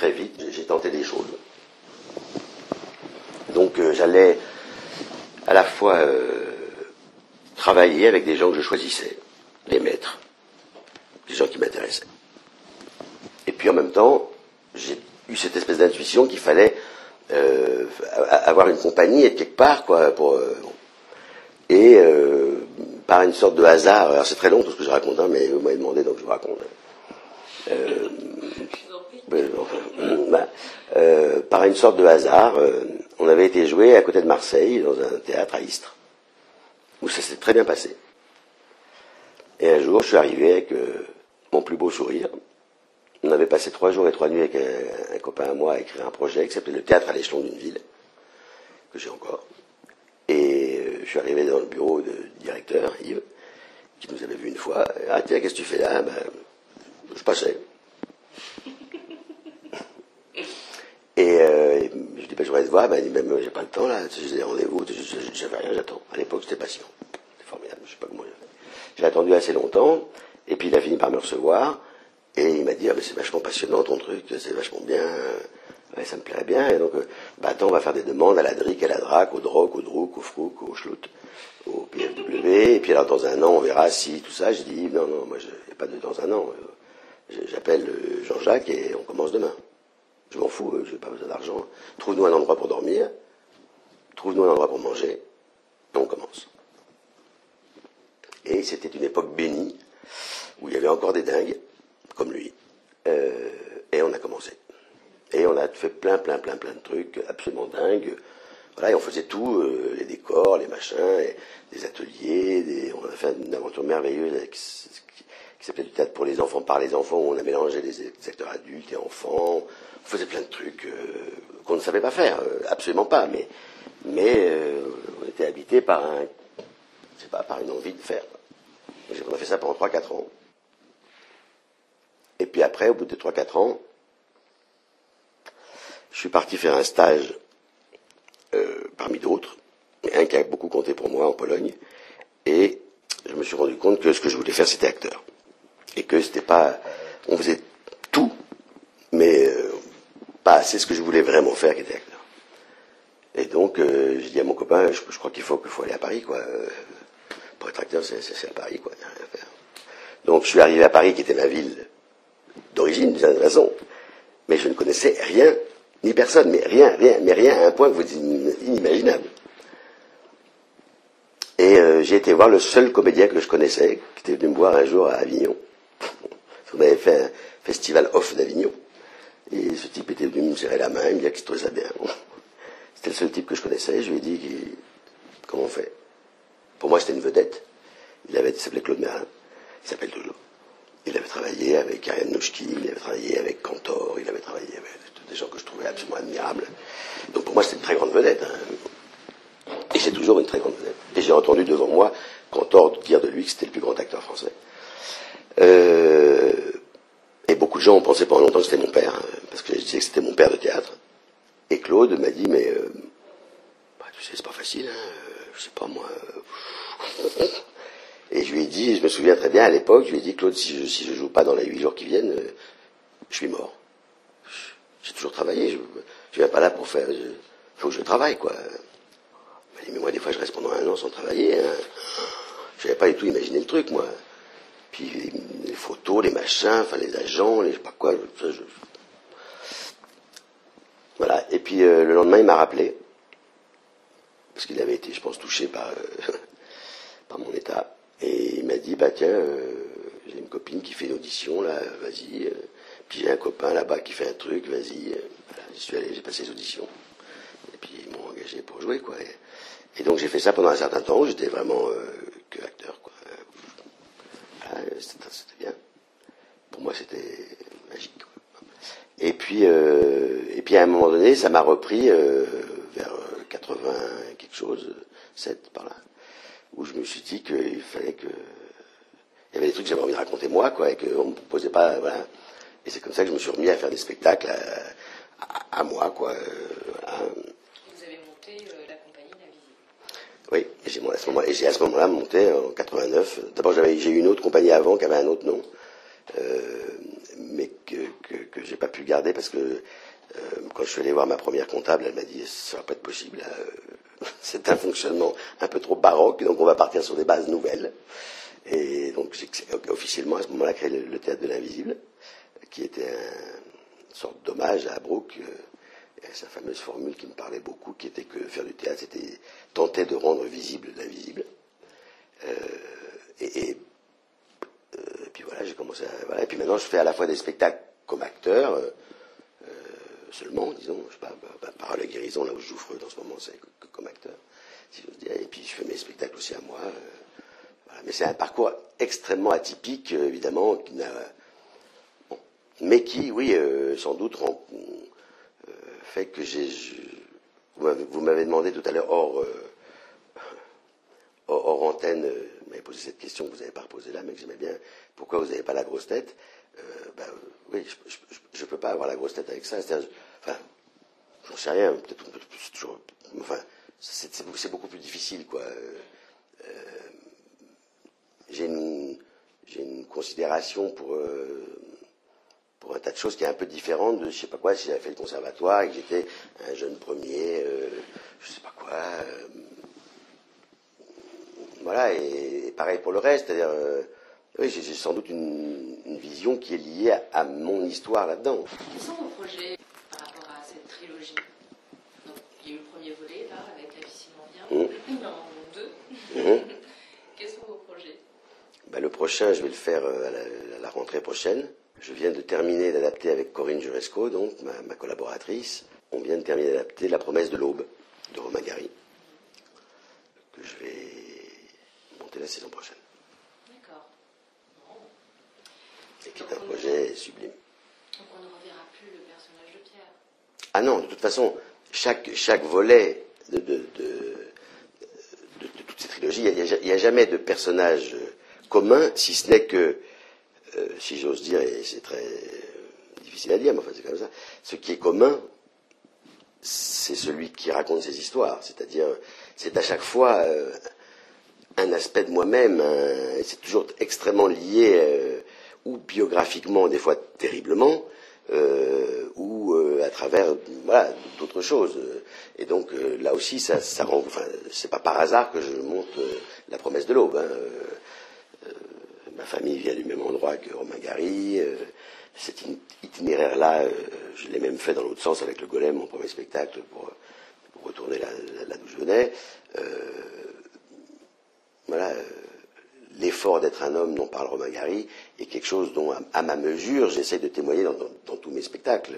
très vite, j'ai tenté des choses. Donc euh, j'allais à la fois euh, travailler avec des gens que je choisissais, des maîtres, des gens qui m'intéressaient. Et puis en même temps, j'ai eu cette espèce d'intuition qu'il fallait euh, avoir une compagnie et quelque part, quoi, pour. Et par une sorte de hasard, alors c'est très long tout ce que je raconte, hein, mais vous m'avez demandé donc je vous raconte. Euh, par une sorte de hasard, euh, on avait été joué à côté de Marseille, dans un théâtre à Istres, où ça s'est très bien passé. Et un jour, je suis arrivé avec euh, mon plus beau sourire. On avait passé trois jours et trois nuits avec un, copain à moi à écrire un projet qui s'appelait Le théâtre à l'échelon d'une ville, que j'ai encore. Et je suis arrivé dans le bureau du directeur, Yves, qui nous avait vu une fois. Ah tiens, qu'est-ce que tu fais là? Ben, Je passais. Et euh, je dis, ben, je il dit, ben, j'ai pas le temps là, j'ai des rendez-vous, j'avais rien, j'attends. À l'époque, c'était patient. C'était formidable, je sais pas comment j'ai. J'ai attendu assez longtemps, et puis il a fini par me recevoir, et il m'a dit, ah, c'est vachement passionnant ton truc, c'est vachement bien, ça me plairait bien. Et donc, euh, bah, attends, on va faire des demandes à la DRIC, à la DRAC, au DROC, au DROUC, au FROUC, au SCHLUT, au PFW, et puis alors dans un an, on verra si tout ça. J'ai dit, non, non, moi, je n'y a pas de dans un an. J'appelle euh, Jean-Jacques et on commence demain. Je m'en fous, je n'ai pas besoin d'argent. Trouve-nous un endroit pour dormir, trouve-nous un endroit pour manger, et on commence. Et c'était une époque bénie, où il y avait encore des dingues, comme lui. Euh, et on a commencé. Et on a fait plein, plein, plein, plein de trucs absolument dingues. Voilà, et on faisait tout, euh, les décors, les machins, des ateliers, on a fait une aventure merveilleuse avec qui s'appelait du théâtre pour les enfants, par les enfants, où on a mélangé des acteurs adultes et enfants. On faisait plein de trucs euh, qu'on ne savait pas faire, euh, absolument pas, mais, euh, on était habité par un, par une envie de faire. On a fait ça pendant 3-4 ans. Et puis après, au bout de 3-4 ans, je suis parti faire un stage parmi d'autres, un qui a beaucoup compté pour moi en Pologne, et je me suis rendu compte que ce que je voulais faire, c'était acteur et que c'était pas, on faisait tout, mais euh, pas assez ce que je voulais vraiment faire qui était acteur. Et donc euh, j'ai dit à mon copain, je, crois qu'il faut qu'il faut aller à Paris quoi. Euh, pour être acteur, c'est à Paris quoi. Donc je suis arrivé à Paris, qui était ma ville d'origine d'une certaine façon, mais je ne connaissais rien ni personne, mais rien, rien, mais rien à un point que vous dites inimaginable. Et euh, j'ai été voir le seul comédien que je connaissais, qui était venu me voir un jour à Avignon. On avait fait un festival off d'Avignon. Et ce type était venu me serrer la main, il me dit qu'il trouvait ça bien. C'était le seul type que je connaissais. Je lui ai dit comment on fait? Pour moi, c'était une vedette. Il s'appelait Claude Merlin. Il s'appelle toujours. Il avait travaillé avec Ariane Nochki, il avait travaillé avec Cantor, il avait travaillé avec des gens que je trouvais absolument admirables. Donc pour moi, c'était une très grande vedette. Hein. Et c'est toujours une très grande vedette. Et j'ai entendu devant moi Cantor dire de lui que c'était le plus grand acteur français. Euh, et beaucoup de gens ont pensé pendant longtemps que c'était mon père, hein, parce que je disais que c'était mon père de théâtre. Et Claude m'a dit, mais euh, bah, tu sais, c'est pas facile, hein, euh, je sais pas moi. Euh, et je lui ai dit, je me souviens très bien à l'époque, je lui ai dit, Claude, si je, si joue pas dans les huit jours qui viennent, je suis mort. J'ai toujours travaillé, je, je viens pas là pour faire, il faut que je travaille, quoi. Il m'a dit, mais moi, des fois, je reste pendant un an sans travailler. Hein. Je n'avais pas du tout imaginé le truc, moi. Puis les photos, les machins, enfin les agents, les je sais pas quoi. Voilà. Et puis euh, le lendemain, il m'a rappelé parce qu'il avait été, je pense, touché par euh, par mon état. Et il m'a dit, bah tiens, euh, j'ai une copine qui fait une audition là, vas-y. Puis j'ai un copain là-bas qui fait un truc, vas-y. Voilà, j'y suis allé, j'ai passé les auditions. Et puis ils m'ont engagé pour jouer, quoi. Et, et donc j'ai fait ça pendant un certain temps. J'étais vraiment que acteur, c'était bien. Pour moi, c'était magique. Et puis, euh, et puis à un moment donné, ça m'a repris euh, vers euh, 80 quelque chose, 7 par là, où je me suis dit qu'il fallait que il y avait des trucs que j'avais envie de raconter moi, quoi, et qu'on me proposait pas, voilà. Et c'est comme ça que je me suis remis à faire des spectacles à, moi, quoi. euh, voilà. Vous avez monté euh, la compagnie L'Invisible. Oui, et j'ai à ce moment-là monté en 89. D'abord, j'avais, j'ai eu une autre compagnie avant qui avait un autre nom, euh, mais que, que, que j'ai pas pu garder parce que euh, quand je suis allé voir ma première comptable, elle m'a dit ça va pas être possible. euh, c'est un fonctionnement un peu trop baroque, donc on va partir sur des bases nouvelles. Et donc j'ai officiellement à ce moment-là créé le, le théâtre de l'invisible, qui était un- une sorte d'hommage à Brooke. Sa fameuse formule qui me parlait beaucoup, qui était que faire du théâtre, c'était tenter de rendre visible l'invisible. Euh, euh, et puis voilà, j'ai commencé à. Voilà, et puis maintenant, je fais à la fois des spectacles comme acteur, euh, seulement, disons, je sais pas, bah, bah, Parole à guérison, là où je joue Freud en ce moment, c'est comme acteur, si j'ose dire. Et puis je fais mes spectacles aussi à moi. Mais c'est un parcours extrêmement atypique, évidemment, qui n'a. mais qui, oui, sans doute, rend- fait que j'ai. je- vous m'avez- demandé tout à l'heure, hors, euh, hors, antenne, euh, vous m'avez posé cette question que vous n'avez pas reposée là, mais que j'aimais bien. Pourquoi vous n'avez pas la grosse tête? Euh, ben, Oui, je ne peux pas avoir la grosse tête avec ça. C'est-à-dire, Enfin, sais rien. Peut-être c'est toujours. Enfin, c'est beaucoup- plus difficile, quoi. J'ai une, j'ai une considération pour. Pour un tas de choses qui est un peu différente de je sais pas quoi si j'avais fait le conservatoire et que j'étais un jeune premier euh, je sais pas quoi euh, voilà et, et pareil pour le reste c'est-à-dire euh, oui j'ai sans doute une, une vision qui est liée à, à mon histoire là-dedans Quels sont vos projets par rapport à cette trilogie? Donc, il y a eu le premier volet, là, avec La vie s'il m'en vient. Il en manque deux. Mhm. Quels sont vos projets? Ben, le prochain je vais le faire euh, à la, à la rentrée prochaine je viens de terminer d'adapter avec Corinne Juresco donc ma, ma collaboratrice on vient de terminer d'adapter La promesse de l'aube de Romain Gary que je vais monter la saison prochaine D'accord. Et qui est un projet sublime Donc, on ne reverra plus le personnage de Pierre. Ah non, de toute façon, chaque, chaque volet de, de, de, de- toute cette trilogie, il n'y a, jamais de personnage commun, si ce n'est que, euh, si j'ose dire, et c'est très euh, difficile à dire, mais enfin c'est comme ça, ce qui est commun, c'est celui qui raconte ses histoires. C'est-à-dire, c'est à chaque fois euh, un aspect de moi-même, c'est toujours extrêmement lié, ou biographiquement, des fois terriblement, ou à travers d'autres choses. Et donc là aussi, ça, rend. C'est pas par hasard que je monte la promesse de l'aube. hein. Ma famille vient du même endroit que Romain Gary. euh, cet in- itinéraire-là, euh, je l'ai même fait dans l'autre sens avec le Golem, mon premier spectacle, pour, retourner là, là- d'où je venais. Euh, voilà, l'effort d'être un homme dont parle Romain Gary est quelque chose dont, à, ma mesure, j'essaie de témoigner dans tous mes spectacles.